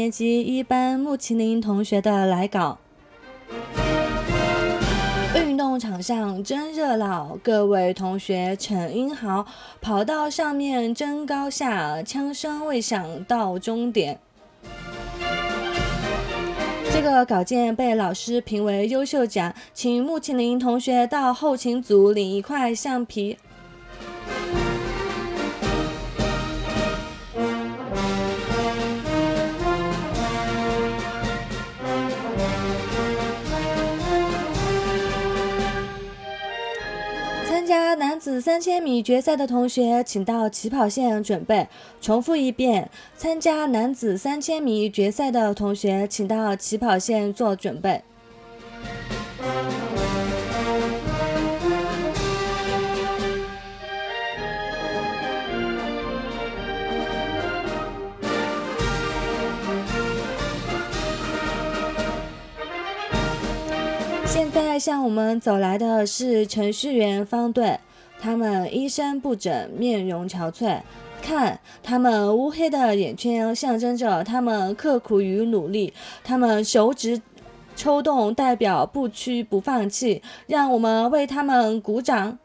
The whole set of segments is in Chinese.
年级一班穆麒麟同学的来稿。运动场上真热闹，各位同学逞英豪，跑道上面争高下，枪声未响到终点。这个稿件被老师评为优秀奖，请穆麒麟同学到后勤组领一块橡皮。子三千米决赛的同学，请到起跑线准备。重复一遍：参加男子三千米决赛的同学，请到起跑线做准备。现在向我们走来的是程序员方队，他们衣衫不整，面容憔悴。看，他们乌黑的眼圈象征着他们刻苦与努力，他们手指抽动代表不屈不放弃。让我们为他们鼓掌。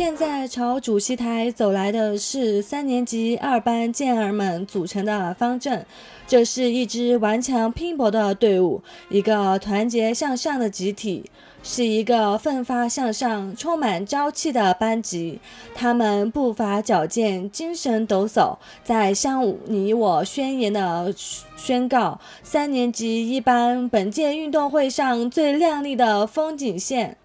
现在朝主席台走来的是三年级二班健儿们组成的方阵，这是一支顽强拼搏的队伍，一个团结向上的集体，是一个奋发向上、充满朝气的班级。他们步伐矫健，精神抖擞，在向你我宣言的宣告：三年级一班本届运动会上最亮丽的风景线。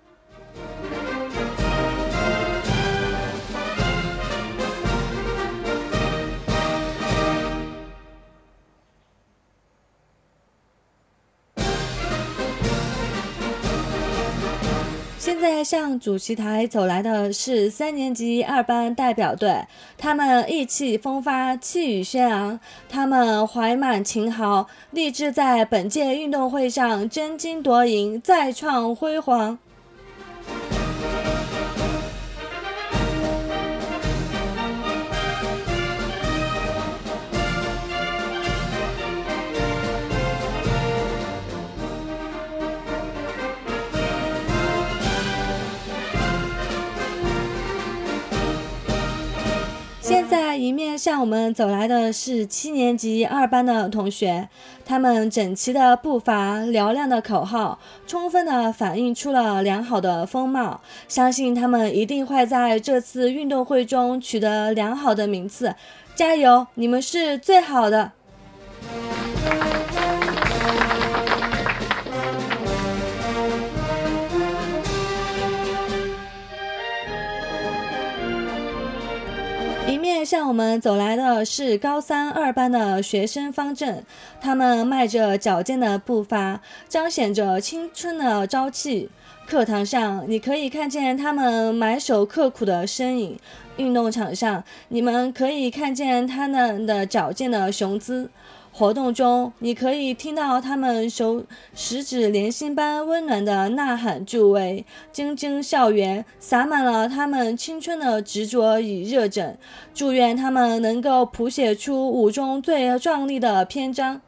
在向主席台走来的是三年级二班代表队，他们意气风发，气宇轩昂，他们怀满情豪，立志在本届运动会上争金夺银，再创辉煌。在迎面向我们走来的是七年级二班的同学，他们整齐的步伐、嘹亮的口号，充分的反映出了良好的风貌。相信他们一定会在这次运动会中取得良好的名次，加油！你们是最好的。向我们走来的是高三二班的学生方阵，他们迈着矫健的步伐，彰显着青春的朝气。课堂上，你可以看见他们埋首刻苦的身影；运动场上，你们可以看见他们的矫健的雄姿。活动中，你可以听到他们手十指连心般温暖的呐喊助威，晶晶校园洒满了他们青春的执着与热忱。祝愿他们能够谱写出五中最壮丽的篇章。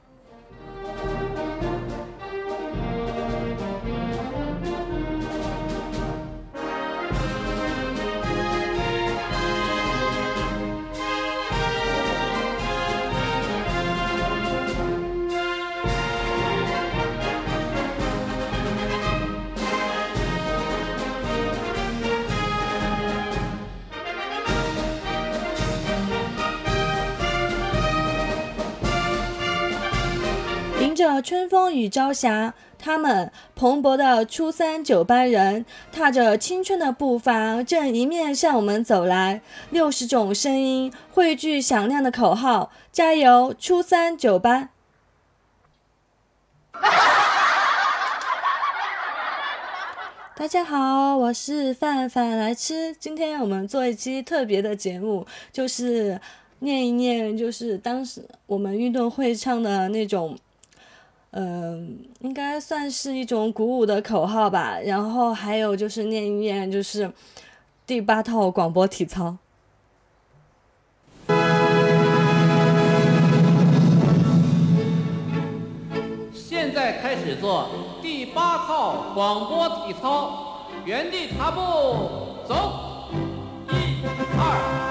春风与朝霞，他们蓬勃的初三九班人，踏着青春的步伐，正迎面向我们走来。六十种声音汇聚响亮的口号：加油，初三九班！大家好，我是范范来吃。今天我们做一期特别的节目，就是念一念，就是当时我们运动会唱的那种，嗯，应该算是一种鼓舞的口号吧。然后还有就是念一念，就是第八套广播体操。现在开始做第八套广播体操，原地踏步走，一、二、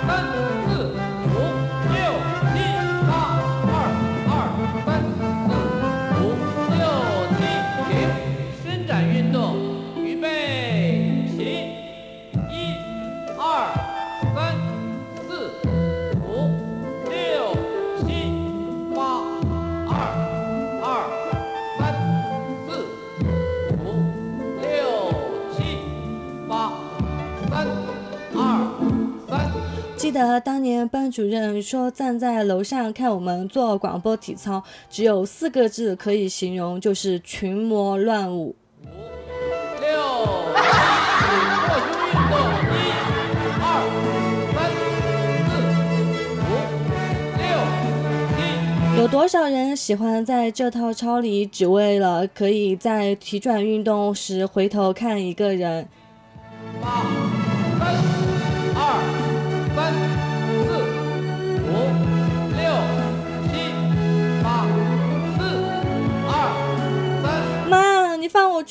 记得当年班主任说，站在楼上看我们做广播体操，只有四个字可以形容，就是群魔乱舞。五、六、七、做胸运动，一、二、三、四、五、六、七。有多少人喜欢在这套操里，只为了可以在体转运动时回头看一个人？八。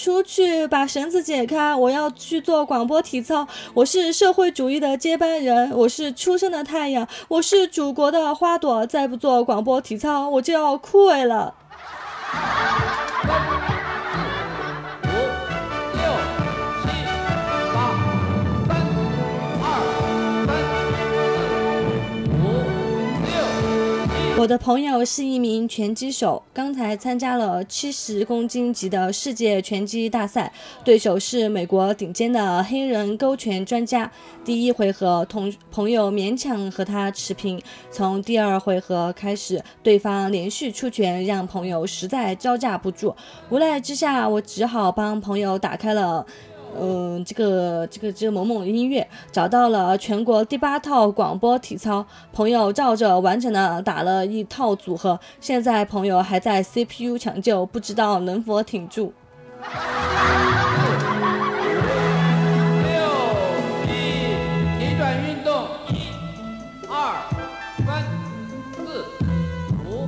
出去把绳子解开！我要去做广播体操。我是社会主义的接班人，我是初升的太阳，我是祖国的花朵。再不做广播体操，我就要枯萎了。我的朋友是一名拳击手，刚才参加了七十公斤级的世界拳击大赛，对手是美国顶尖的黑人勾拳专家。第一回合，同朋友勉强和他持平。从第二回合开始，对方连续出拳，让朋友实在招架不住。无奈之下，我只好帮朋友打开了。嗯，这个这个这个某某音乐找到了全国第八套广播体操，朋友照着完整的打了一套组合，现在朋友还在 CPU 抢救，不知道能否挺住。六一，体转运动，一、二、三、四、五、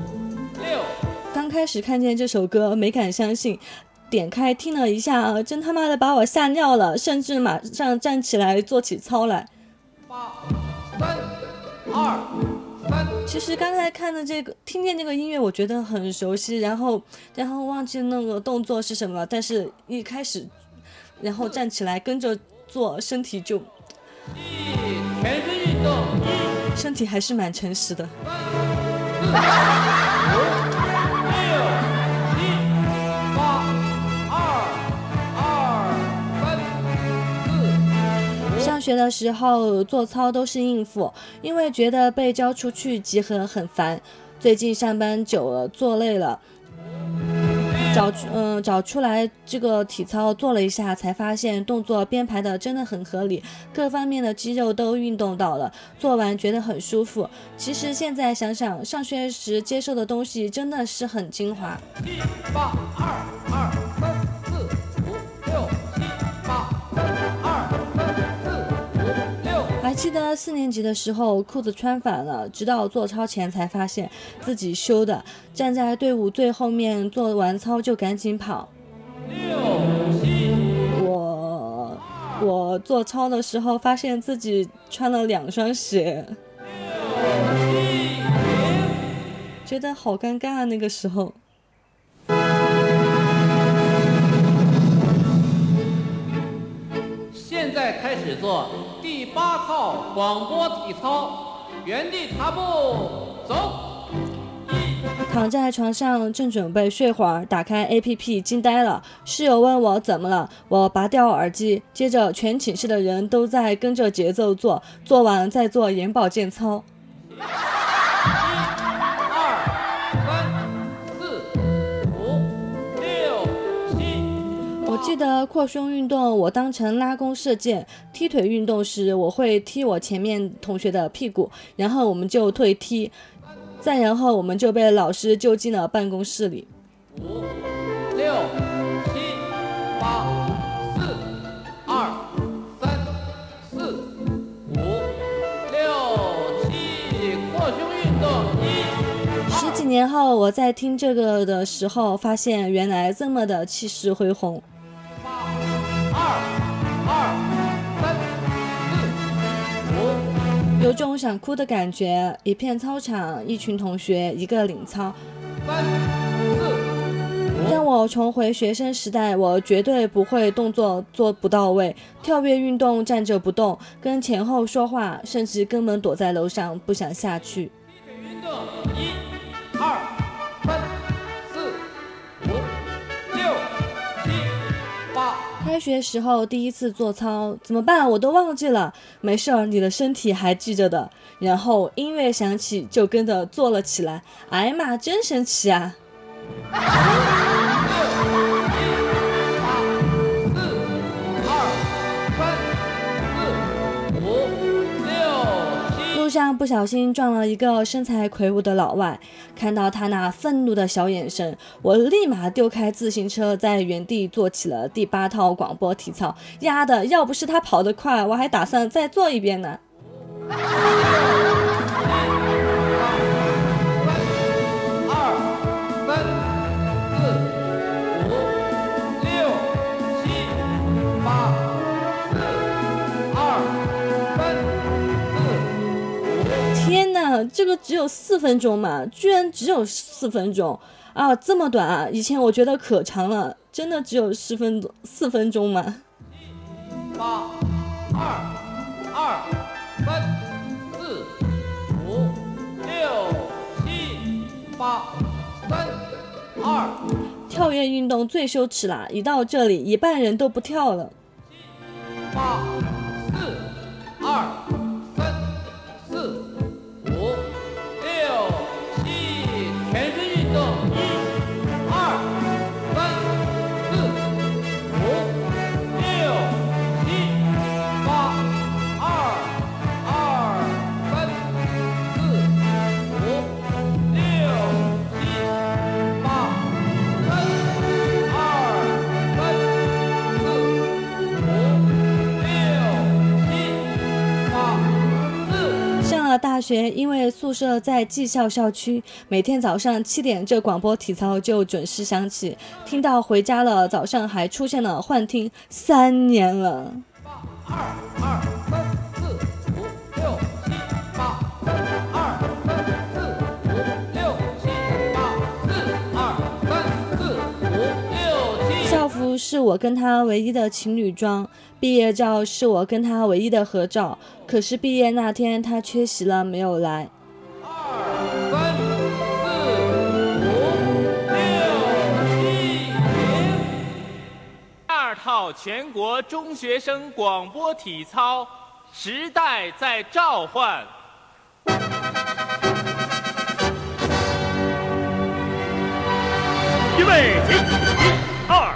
六。刚开始看见这首歌，没敢相信。点开听了一下，真他妈的把我吓尿了，甚至马上站起来做起操来。八、三、二、三。其实刚才看的这个，听见这个音乐，我觉得很熟悉，然后然后忘记那个动作是什么，但是一开始，然后站起来跟着做，身体就，全身运动，身体还是蛮诚实的。学的时候做操都是应付，因为觉得被交出去集合很烦。最近上班久了做累了，找嗯找出来这个体操做了一下，才发现动作编排的真的很合理，各方面的肌肉都运动到了，做完觉得很舒服。其实现在想想，上学时接受的东西真的是很精华。一八二二记得四年级的时候，裤子穿反了，直到做操前才发现自己修的。站在队伍最后面，做完操就赶紧跑。六七，我我做操的时候发现自己穿了两双鞋。六七觉得好尴尬啊！那个时候。开始做。第八套广播体操，原地踏步走。躺在床上正准备睡会儿，打开 APP 惊呆了。室友问我怎么了，我拔掉耳机，接着全寝室的人都在跟着节奏做，做完再做眼保健操。记得扩胸运动，我当成拉弓射箭；踢腿运动时，我会踢我前面同学的屁股，然后我们就退踢，再然后我们就被老师揪进了办公室里。五、六、七、八、四、二、三、四、五、六、七，扩胸运动一。十几年后，我在听这个的时候，发现原来这么的气势恢宏。有种想哭的感觉。一片操场，一群同学，一个领操，让我重回学生时代。我绝对不会动作做不到位，跳跃运动站着不动，跟前后说话，甚至根本躲在楼上不想下去。踢腿运动一、二、开学时候第一次做操，怎么办？我都忘记了。没事儿，你的身体还记着的。然后音乐响起，就跟着做了起来。哎呀妈，真神奇啊！不小心撞了一个身材魁梧的老外，看到他那愤怒的小眼神，我立马丢开自行车，在原地做起了第八套广播体操。丫的，要不是他跑得快，我还打算再做一遍呢。这个只有四分钟嘛，居然只有四分钟啊，这么短啊！以前我觉得可长了，真的只有十分钟四分钟吗？八、二、二、三、四、五、六、七、八、三、二、跳跃运动最羞耻啦！一到这里，一半人都不跳了。八、学，因为宿舍在技校校区，每天早上七点这广播体操就准时响起，听到回家了。早上还出现了幻听，三年了。二二是我跟他唯一的情侣装，毕业照是我跟他唯一的合照。可是毕业那天他缺席了，没有来。二三四五六七。二套全国中学生广播体操，时代在召唤。预备起！一、二、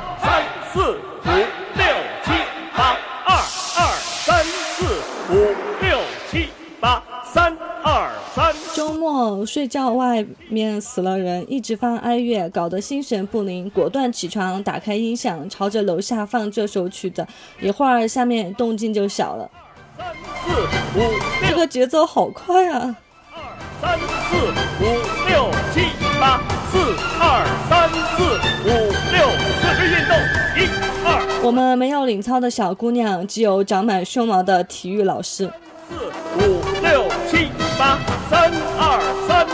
四、五、六、七、八，二、二、三、四、五、六、七、八，三、二、三。周末睡觉外面死了人，一直放哀乐，搞得心神不宁。果断起床，打开音响，朝着楼下放这首曲子。一会儿下面动静就小了，三四五六这个节奏好快啊！二三四五六七八，四二三四五六，四肢运动，一二我们没有领操的小姑娘，只有长满胸毛的体育老师。四五六七八，三二三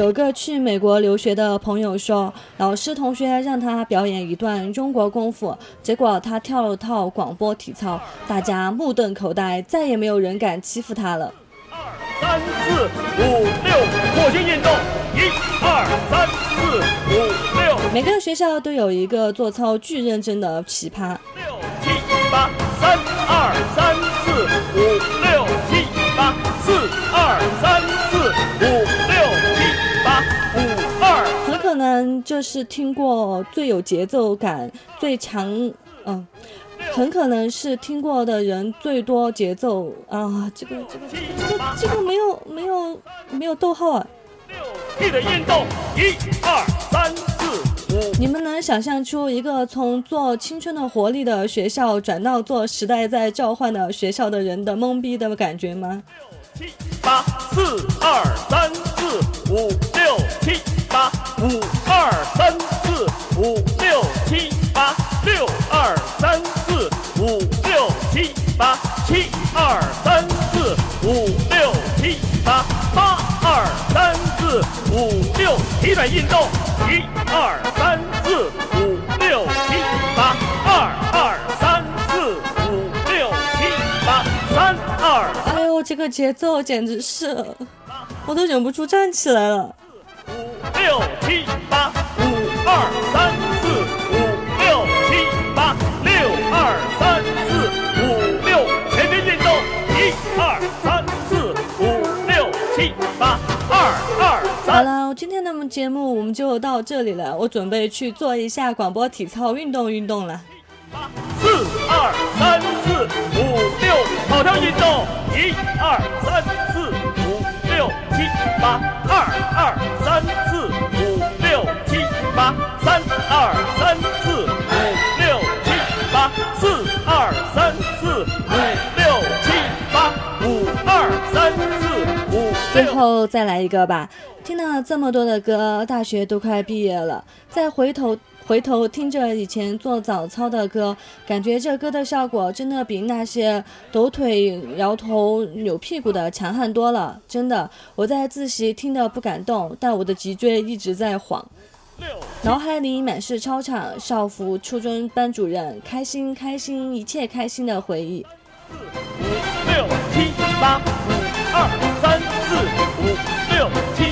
一有个去美国留学的朋友说，老师同学让他表演一段中国功夫，结果他跳了套广播体操，大家目瞪口呆，再也没有人敢欺负他了。二三四五六，火星运动，一二三四五六。每个学校都有一个做操巨认真的奇葩。六七八，三二三四五六七八，四二三四五们这是听过最有节奏感、最强，嗯，很可能是听过的人最多节奏啊！这个这个这个这个没有没有没有逗号啊！六，记得运动，一二三四五。你们能想象出一个从做青春的活力的学校转到做时代在召唤的学校的人的懵逼的感觉吗？六七八四二三四五六七八五二三四五六七八六二三四五六七八七二三四五六七八八二三四五六，体软运动，一二三四五六七八二二三四五六七八三二。哎呦，这个节奏简直是，我都忍不住站起来了。五六七八，五二三四，五六七八，六二三四，五六，全身运动，一二三四，五六七八，二二三好。了，今天的节目我们就到这里了，我准备去做一下广播体操运动运动了。四二三四五六，跑跳运动，一二三四七八，二二三四五六七八，三二三四五六七八，四二三四五六七八，五二三四五最。后再来一个吧。听了这么多的歌，大学都快毕业了，再回头回头听着以前做早操的歌，感觉这歌的效果真的比那些抖腿、摇头、扭屁股的强悍多了。真的，我在自习听得不敢动，但我的脊椎一直在晃。脑海里满是操场、校服、初中班主任，开心开心，一切开心的回忆。四五六七八，五二三四五六七